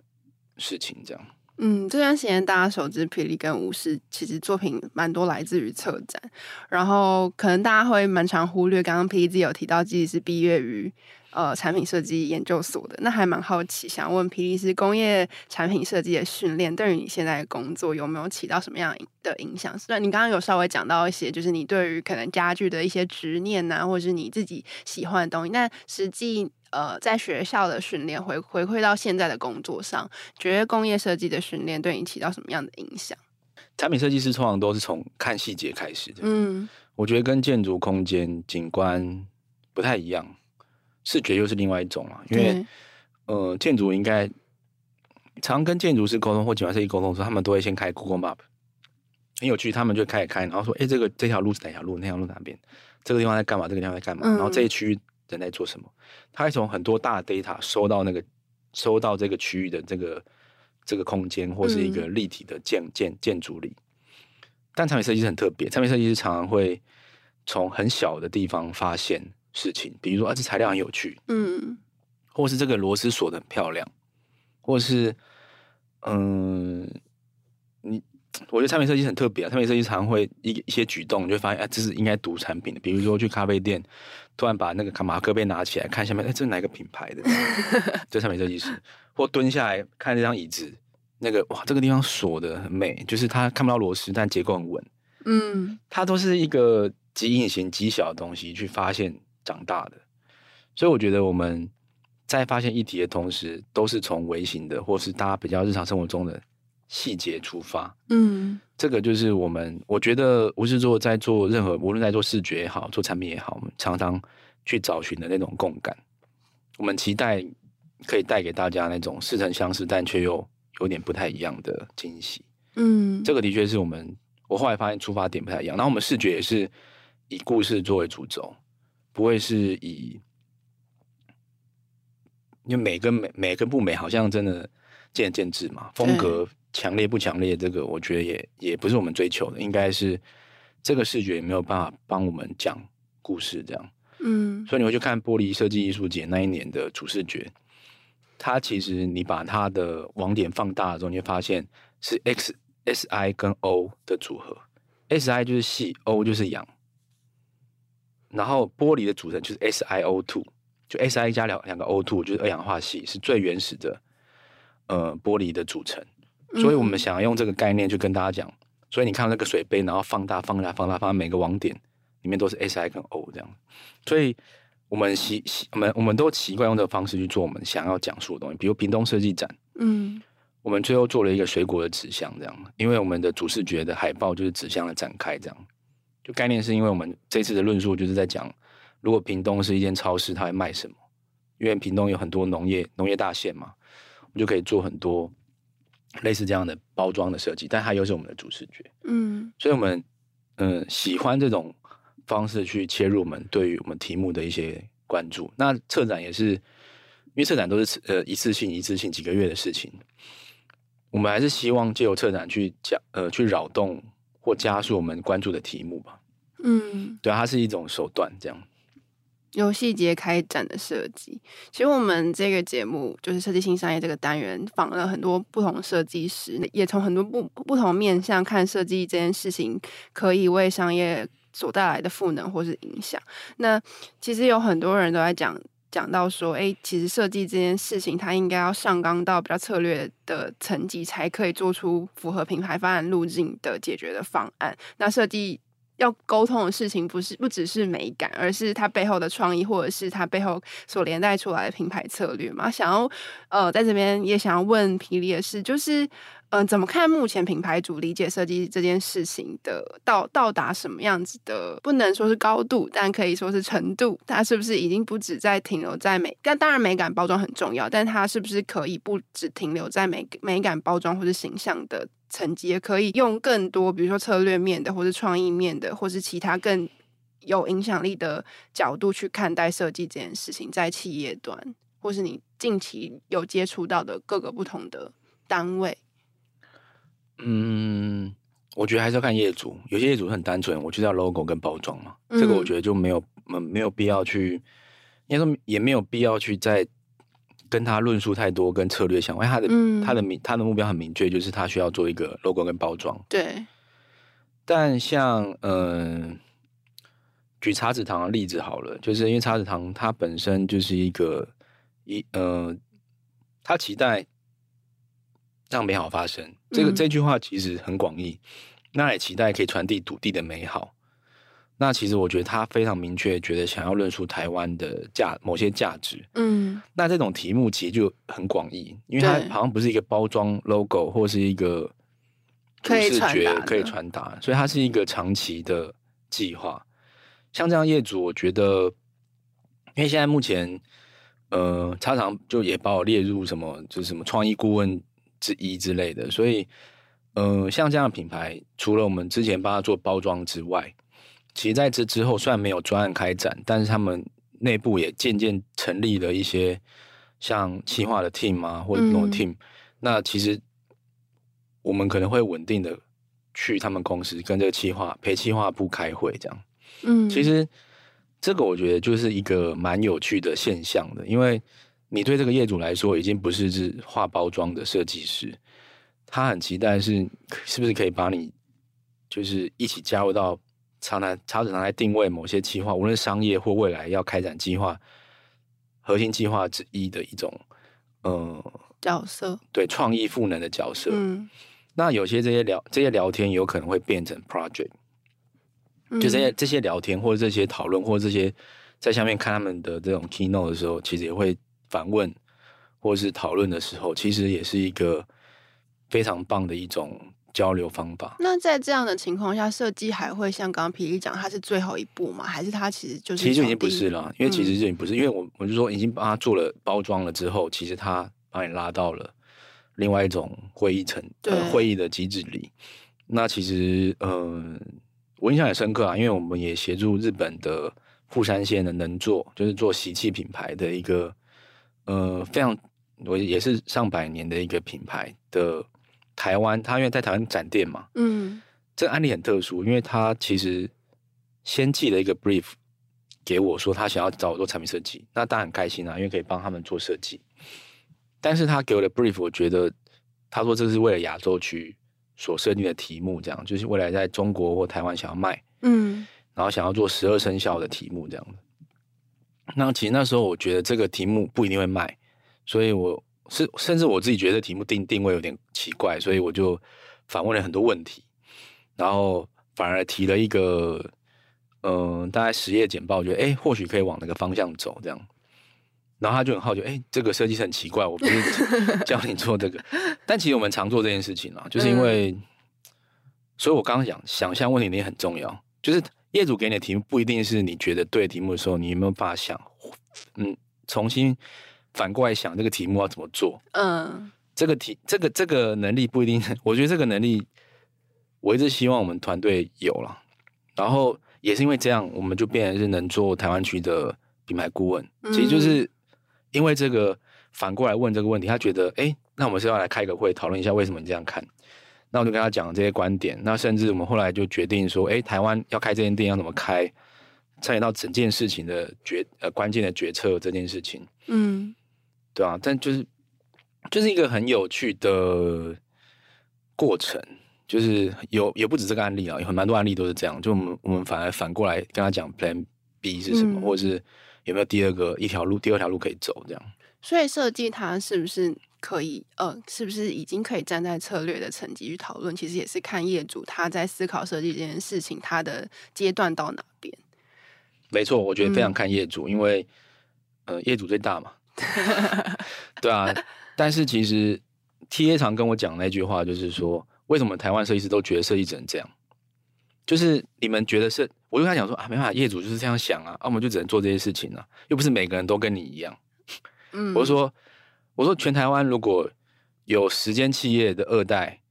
事情。这样，嗯，这段时间大家熟知霹雳跟武士，其实作品蛮多来自于策展，然后可能大家会蛮常忽略，刚刚霹雳自己有提到自己是毕业于。呃，产品设计研究所的，那还蛮好奇，想问霹雳是工业产品设计的训练，对于你现在的工作有没有起到什么样的影响？虽然你刚刚有稍微讲到一些，就是你对于可能家具的一些执念呐、啊，或者是你自己喜欢的东西，但实际呃，在学校的训练回回馈到现在的工作上，觉得工业设计的训练对你起到什么样的影响？产品设计师通常都是从看细节开始的，嗯，我觉得跟建筑空间景观不太一样。视觉又是另外一种了，因为，呃，建筑应该常跟建筑师沟通或景观设计沟通的时候，他们都会先开 Google Map，很有趣，他们就开始开，然后说，哎，这个这条路是哪条路？那条路哪边？这个地方在干嘛？这个地方在干嘛？嗯、然后这一区域人在做什么？他会从很多大的 data 收到那个收到这个区域的这个这个空间或是一个立体的建、嗯、建建筑里。但产品设计是很特别，产品设计师常常会从很小的地方发现。事情，比如说啊，这材料很有趣，嗯，或是这个螺丝锁的很漂亮，或是嗯，你我觉得产品设计很特别啊，产品设计常会一一些举动，你就会发现啊，这是应该读产品的。比如说去咖啡店，突然把那个卡马克杯拿起来看下面，哎，这是哪个品牌的？这产品设计师，或蹲下来看这张椅子，那个哇，这个地方锁的很美，就是它看不到螺丝，但结构很稳，嗯，它都是一个极隐形、极小的东西去发现。长大的，所以我觉得我们在发现议题的同时，都是从微型的或是大家比较日常生活中的细节出发。嗯，这个就是我们我觉得吴制作在做任何无论在做视觉也好，做产品也好，我们常常去找寻的那种共感。我们期待可以带给大家那种似曾相识，但却又有点不太一样的惊喜。嗯，这个的确是我们我后来发现出发点不太一样。然后我们视觉也是以故事作为主轴，不会是以。因为美跟美美跟不美，好像真的见仁见智嘛。风格强烈不强烈，这个我觉得也也不是我们追求的。应该是这个视觉也没有办法帮我们讲故事，这样。嗯。所以你会去看玻璃设计艺术节那一年的主视觉，它其实你把它的网点放大的时候，你会发现是 X S I 跟 O 的组合。S I 就是细，O 就是氧，然后玻璃的组成就是 S I O two。就 S I 加两两个 O two 就是二氧化矽，是最原始的呃玻璃的组成，所以我们想要用这个概念去跟大家讲。所以你看那个水杯，然后放大、放大、放大，放大每个网点里面都是 S I 跟 O 这样。所以我们习习我们我们都习惯用这个方式去做我们想要讲述的东西。比如屏东设计展，嗯，我们最后做了一个水果的纸箱这样，因为我们的主视觉的海报就是纸箱的展开这样。就概念是因为我们这次的论述就是在讲。如果屏东是一间超市，它会卖什么？因为屏东有很多农业农业大县嘛，我们就可以做很多类似这样的包装的设计，但它又是我们的主视觉，嗯，所以我们嗯、呃、喜欢这种方式去切入我们对于我们题目的一些关注。那策展也是，因为策展都是呃一次性一次性几个月的事情，我们还是希望借由策展去讲呃去扰动或加速我们关注的题目吧。嗯，对啊，它是一种手段，这样。由细节开展的设计，其实我们这个节目就是设计新商业这个单元，访了很多不同设计师，也从很多不不同面向看设计这件事情可以为商业所带来的赋能或是影响。那其实有很多人都在讲讲到说，哎，其实设计这件事情，它应该要上纲到比较策略的层级，才可以做出符合品牌发展路径的解决的方案。那设计。要沟通的事情不是不只是美感，而是它背后的创意，或者是它背后所连带出来的品牌策略嘛。想要呃，在这边也想要问皮里的是，就是嗯、怎么看目前品牌主理解设计这件事情的到到达什么样子的？不能说是高度，但可以说是程度。它是不是已经不止在停留在美？但当然美感包装很重要，但它是不是可以不只停留在美美感包装或者形象的？层级也可以用更多，比如说策略面的，或是创意面的，或是其他更有影响力的角度去看待设计这件事情，在企业端，或是你近期有接触到的各个不同的单位。嗯，我觉得还是要看业主，有些业主很单纯，我就要 logo 跟包装嘛，这个我觉得就没有，嗯，没有必要去，应该说也没有必要去在。跟他论述太多，跟策略相关，他的、嗯、他的明他的目标很明确，就是他需要做一个 logo 跟包装。对。但像嗯、呃，举茶子堂的例子好了，就是因为茶子堂它本身就是一个一呃，他期待让美好发生。这个、嗯、这句话其实很广义，那也期待可以传递土地的美好。那其实我觉得他非常明确，觉得想要论述台湾的价某些价值。嗯，那这种题目其实就很广义，因为它好像不是一个包装 logo 或是一个视觉可以传达，所以它是一个长期的计划。像这样业主，我觉得，因为现在目前，呃，常常就也把我列入什么，就是什么创意顾问之一之类的。所以，呃，像这样的品牌，除了我们之前帮他做包装之外，其实在这之后，虽然没有专案开展，但是他们内部也渐渐成立了一些像企划的 team 啊，或者这种 team、嗯。那其实我们可能会稳定的去他们公司跟这个企划陪企划部开会，这样。嗯，其实这个我觉得就是一个蛮有趣的现象的，因为你对这个业主来说已经不是是画包装的设计师，他很期待是是不是可以把你就是一起加入到。常常常常来定位某些计划，无论商业或未来要开展计划核心计划之一的一种呃角色，对创意赋能的角色。嗯，那有些这些聊这些聊天有可能会变成 project，就这些这些聊天或者这些讨论或者这些在下面看他们的这种 keynote 的时候，其实也会反问或者是讨论的时候，其实也是一个非常棒的一种交流方法。那在这样的情况下，设计还会像刚刚皮力讲，它是最后一步吗？还是它其实就是？其实就已经不是了，因为其实就已经不是，嗯、因为我我就说已经把它做了包装了之后，其实它把你拉到了另外一种会议层，对、呃、会议的机制里。那其实，嗯、呃。我印象很深刻啊，因为我们也协助日本的富山县的能做，就是做习气品牌的一个，呃，非常我也是上百年的一个品牌的台湾，他因为在台湾展店嘛，嗯，这个案例很特殊，因为他其实先寄了一个 brief 给我说他想要找我做产品设计，那当然很开心啊，因为可以帮他们做设计，但是他给我的 brief，我觉得他说这是为了亚洲区。所设定的题目，这样就是未来在中国或台湾想要卖，嗯，然后想要做十二生肖的题目这样的。那其实那时候我觉得这个题目不一定会卖，所以我是甚至我自己觉得题目定定位有点奇怪，所以我就反问了很多问题，然后反而提了一个嗯、呃，大概十页简报，我觉得哎，或许可以往那个方向走这样。然后他就很好奇，哎，这个设计师很奇怪，我不是 教你做这个，但其实我们常做这件事情啊，就是因为，嗯、所以我刚刚讲想象问题也很重要，就是业主给你的题目不一定是你觉得对的题目的时候，你有没有办法想，嗯，重新反过来想这个题目要怎么做？嗯，这个题，这个这个能力不一定，我觉得这个能力，我一直希望我们团队有了，然后也是因为这样，我们就变成是能做台湾区的品牌顾问，其实就是。嗯因为这个反过来问这个问题，他觉得，哎，那我们是要来开个会讨论一下为什么你这样看？那我就跟他讲这些观点。那甚至我们后来就决定说，哎，台湾要开这间店要怎么开，参与到整件事情的决呃关键的决策这件事情。嗯，对啊，但就是就是一个很有趣的过程，就是有也不止这个案例啊，有很蛮多案例都是这样。就我们我们反而反过来跟他讲 Plan B 是什么，嗯、或者是。有没有第二个一条路，第二条路可以走？这样，所以设计它是不是可以？呃，是不是已经可以站在策略的层级去讨论？其实也是看业主他在思考设计这件事情，他的阶段到哪边。没错，我觉得非常看业主，嗯、因为呃，业主最大嘛。对啊，但是其实 TA 常跟我讲那句话，就是说，为什么台湾设计师都觉得设计只能这样？就是你们觉得是，我就跟他讲说啊，没办法，业主就是这样想啊，啊，我们就只能做这些事情了，啊，又不是每个人都跟你一样。嗯，我说，我说全台湾如果有十间企业的二代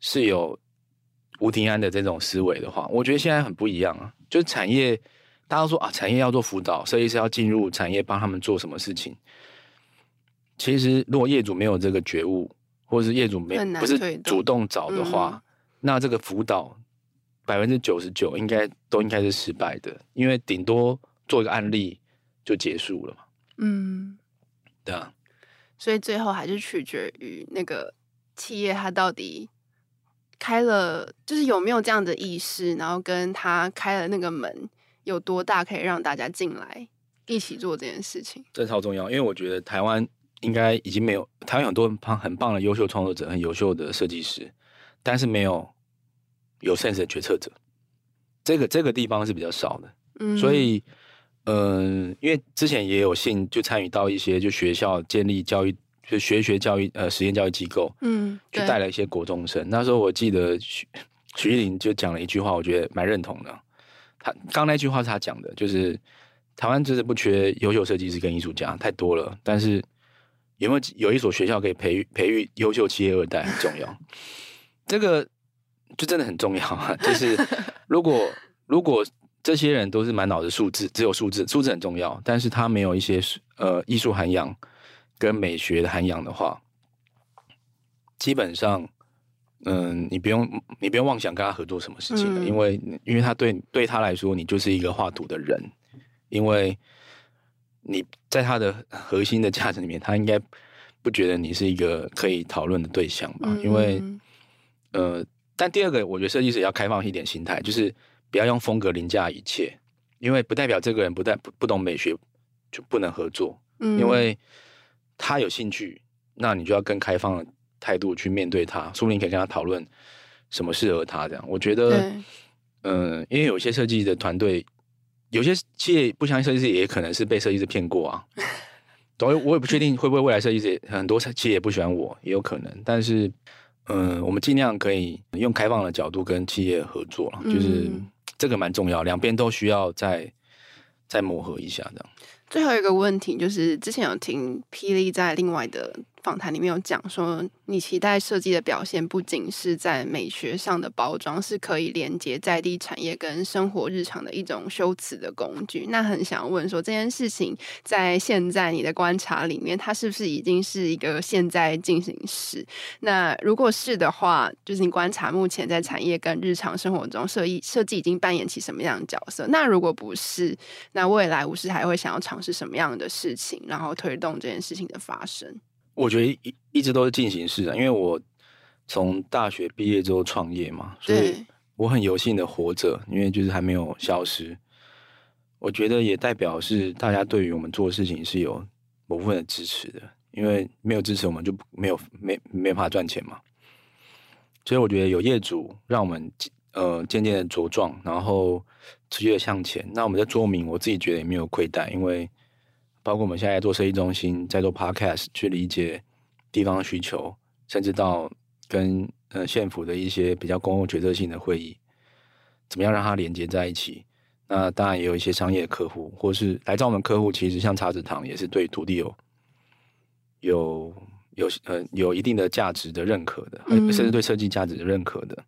是有吴廷安的这种思维的话，我觉得现在很不一样啊。就是产业，大家都说啊，产业要做辅导，设计师要进入产业帮他们做什么事情。其实，如果业主没有这个觉悟，或者是业主没不是主动找的话，嗯，那这个辅导。百分之九十九应该都应该是失败的，因为顶多做一个案例就结束了嘛。嗯，对啊，所以最后还是取决于那个企业它到底开了，就是有没有这样的意识，然后跟他开了那个门有多大，可以让大家进来一起做这件事情。这超重要，因为我觉得台湾应该已经没有，台湾有很多很棒、很棒的优秀创作者、很优秀的设计师，但是没有。有 sense 的决策者，这个这个地方是比较少的，嗯，所以，嗯、呃，因为之前也有幸就参与到一些就学校建立教育，就学学教育呃实验教育机构，嗯，去带了一些国中生。那时候我记得徐徐艺林就讲了一句话，我觉得蛮认同的。他刚那句话是他讲的，就是台湾就是不缺优秀设计师跟艺术家，太多了。但是有没有有一所学校可以培育培育优秀企业二代很重要。这个。就真的很重要啊！就是如果如果这些人都是满脑子数字，只有数字，数字很重要，但是他没有一些呃艺术涵养跟美学的涵养的话，基本上，嗯，你不用你不用妄想跟他合作什么事情的，嗯、因为因为他对对他来说，你就是一个画图的人，因为你在他的核心的价值里面，他应该不觉得你是一个可以讨论的对象吧？嗯、因为呃。但第二个，我觉得设计师也要开放一点心态，就是不要用风格凌驾一切，因为不代表这个人不但不不懂美学就不能合作，嗯，因为他有兴趣，那你就要更开放的态度去面对他，说不定可以跟他讨论什么适合他这样。我觉得，嗯，因为有些设计的团队，有些企业不相信设计师，也可能是被设计师骗过啊。所以我也不确定会不会未来设计师很多企业也不喜欢我，也有可能。但是，嗯，我们尽量可以用开放的角度跟企业合作，就是这个蛮重要，两边都需要再再磨合一下这样。最后一个问题就是，之前有听霹雳在另外的访谈里面有讲说，你期待设计的表现不仅是在美学上的包装，是可以连接在地产业跟生活日常的一种修辞的工具。那很想问说，这件事情在现在你的观察里面，它是不是已经是一个现在进行时？那如果是的话，就是你观察目前在产业跟日常生活中设计设计已经扮演起什么样的角色？那如果不是，那未来吴师还会想要尝试什么样的事情，然后推动这件事情的发生？我觉得一一直都是进行式的，因为我从大学毕业之后创业嘛，所以我很有幸的活着，因为就是还没有消失。我觉得也代表是大家对于我们做事情是有某部分的支持的，因为没有支持我们就没有没没办法赚钱嘛。所以我觉得有业主让我们呃渐渐的茁壮，然后持续的向前。那我们在做名，我自己觉得也没有亏待，因为。包括我们现在做设计中心，在做 Podcast，去理解地方需求，甚至到跟呃县府的一些比较公共决策性的会议，怎么样让它连接在一起？那当然也有一些商业客户，或是来找我们客户，其实像茶子堂也是对土地有有有呃有一定的价值的认可的，甚至对设计价值的认可的。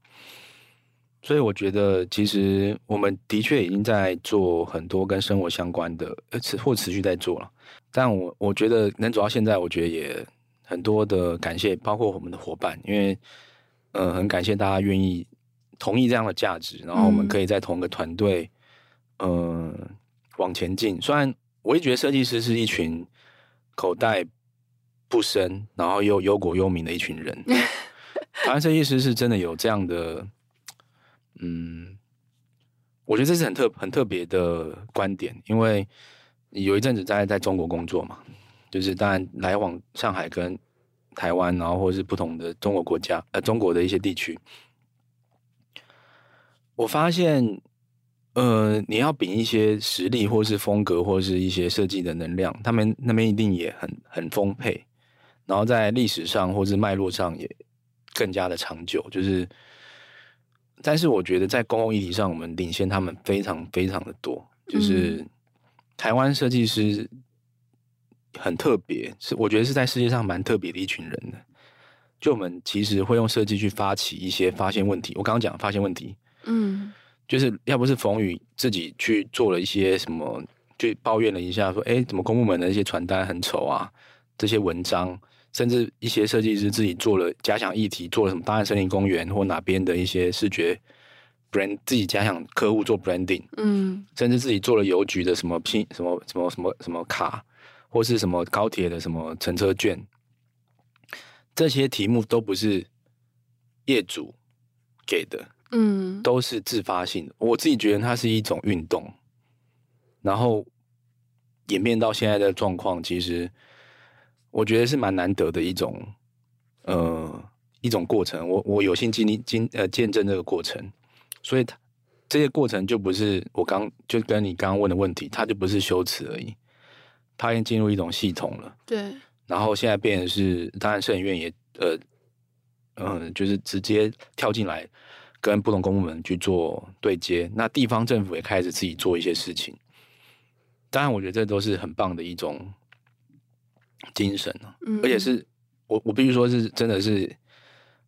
所以我觉得，其实我们的确已经在做很多跟生活相关的，呃，持或持续在做了。但我我觉得能走到现在，我觉得也很多的感谢，包括我们的伙伴，因为，呃，很感谢大家愿意同意这样的价值，然后我们可以在同一个团队，嗯、呃，往前进。虽然我也觉得设计师是一群口袋不深，然后又忧国忧民的一群人，台湾设计师是真的有这样的。嗯，我觉得这是很特很特别的观点，因为有一阵子在在中国工作嘛，就是当然来往上海跟台湾，然后或者是不同的中国国家，呃，中国的一些地区，我发现，呃，你要比一些实力，或是风格，或是一些设计的能量，他们那边一定也很很丰沛，然后在历史上或是脉络上也更加的长久，就是。但是我觉得在公共议题上，我们领先他们非常非常的多。就是台湾设计师很特别，是我觉得是在世界上蛮特别的一群人的。就我们其实会用设计去发起一些发现问题。我刚刚讲发现问题，嗯，就是要不是冯宇自己去做了一些什么，就抱怨了一下说，哎，怎么公部门的一些传单很丑啊，这些文章。甚至一些设计师自己做了假想议题，做了什么大安森林公园或哪边的一些视觉 brand，自己假想客户做 branding，嗯，甚至自己做了邮局的什么拼什么什么什么什么卡，或是什么高铁的什么乘车券，这些题目都不是业主给的，嗯，都是自发性的。我自己觉得它是一种运动，然后演变到现在的状况，其实。我觉得是蛮难得的一种，呃，一种过程。我我有幸经历经呃见证这个过程，所以它这些过程就不是我刚就跟你刚刚问的问题，它就不是修辞而已，它已经进入一种系统了。对。然后现在变成是，当然摄影院也呃嗯、呃，就是直接跳进来跟不同公部门去做对接，那地方政府也开始自己做一些事情。当然，我觉得这都是很棒的一种。精神，而且是我我必须说是真的是，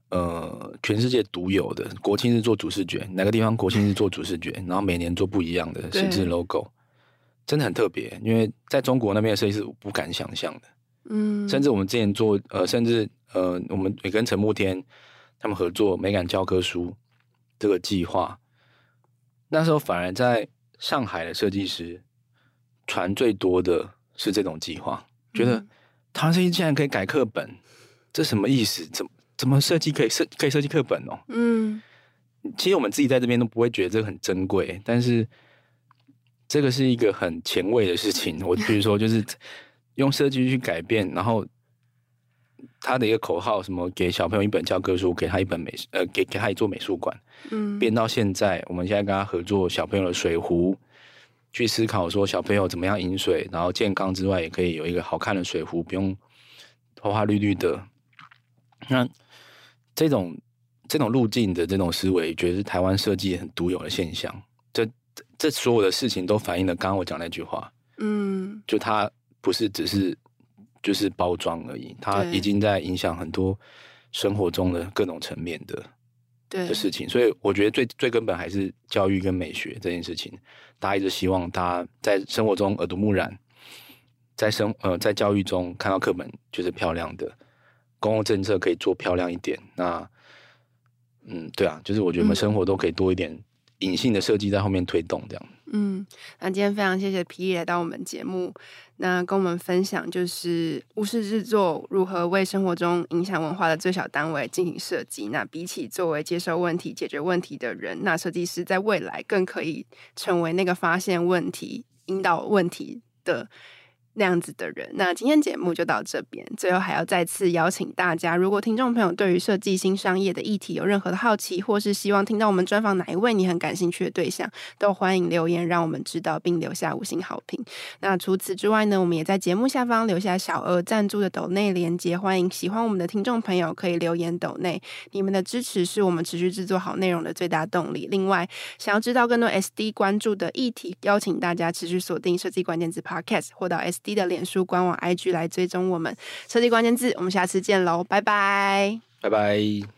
呃，全世界独有的。国庆是做主视觉，哪个地方国庆是做主视觉，然后每年做不一样的实质 logo，真的很特别。因为在中国那边的设计师我不敢想象的，嗯，甚至我们之前做，呃，甚至呃，我们也跟陈慕天他们合作美感教科书这个计划，那时候反而在上海的设计师传最多的是这种计划，觉得。台湾设计竟然可以改课本，这什么意思？怎么怎么设计可以设可以设计课本哦？嗯，其实我们自己在这边都不会觉得这个很珍贵，但是这个是一个很前卫的事情。我比如说，就是用设计去改变，然后他的一个口号，什么给小朋友一本教科书，给他一本美呃，给给他一座美术馆，嗯，变到现在，我们现在跟他合作小朋友的水壶，去思考说小朋友怎么样饮水，然后健康之外，也可以有一个好看的水壶，不用花花绿绿的。那这种这种路径的这种思维，觉得是台湾设计很独有的现象。这这所有的事情都反映了刚刚我讲那句话，嗯，就它不是只是就是包装而已，它已经在影响很多生活中的各种层面的对的事情。所以我觉得最最根本还是教育跟美学这件事情。大家一直希望大家在生活中耳濡目染，在生呃在教育中看到课本就是漂亮的，公共政策可以做漂亮一点。那嗯，对啊，就是我觉得我们生活都可以多一点。隐性的设计在后面推动，这样。嗯，那今天非常谢谢皮来到我们节目，那跟我们分享就是巫师制作如何为生活中影响文化的最小单位进行设计。那比起作为接受问题、解决问题的人，那设计师在未来更可以成为那个发现问题、引导问题的。那样子的人，那今天节目就到这边。最后还要再次邀请大家，如果听众朋友对于设计新商业的议题有任何的好奇，或是希望听到我们专访哪一位你很感兴趣的对象，都欢迎留言让我们知道，并留下五星好评。那除此之外呢，我们也在节目下方留下小额赞助的抖内连接，欢迎喜欢我们的听众朋友可以留言抖内。你们的支持是我们持续制作好内容的最大动力。另外，想要知道更多 SD 关注的议题，邀请大家持续锁定设计关键字 Podcast 或到 SD。的脸书官网 IG 来追踪我们设计关键字，我们下次见喽，拜拜，拜拜。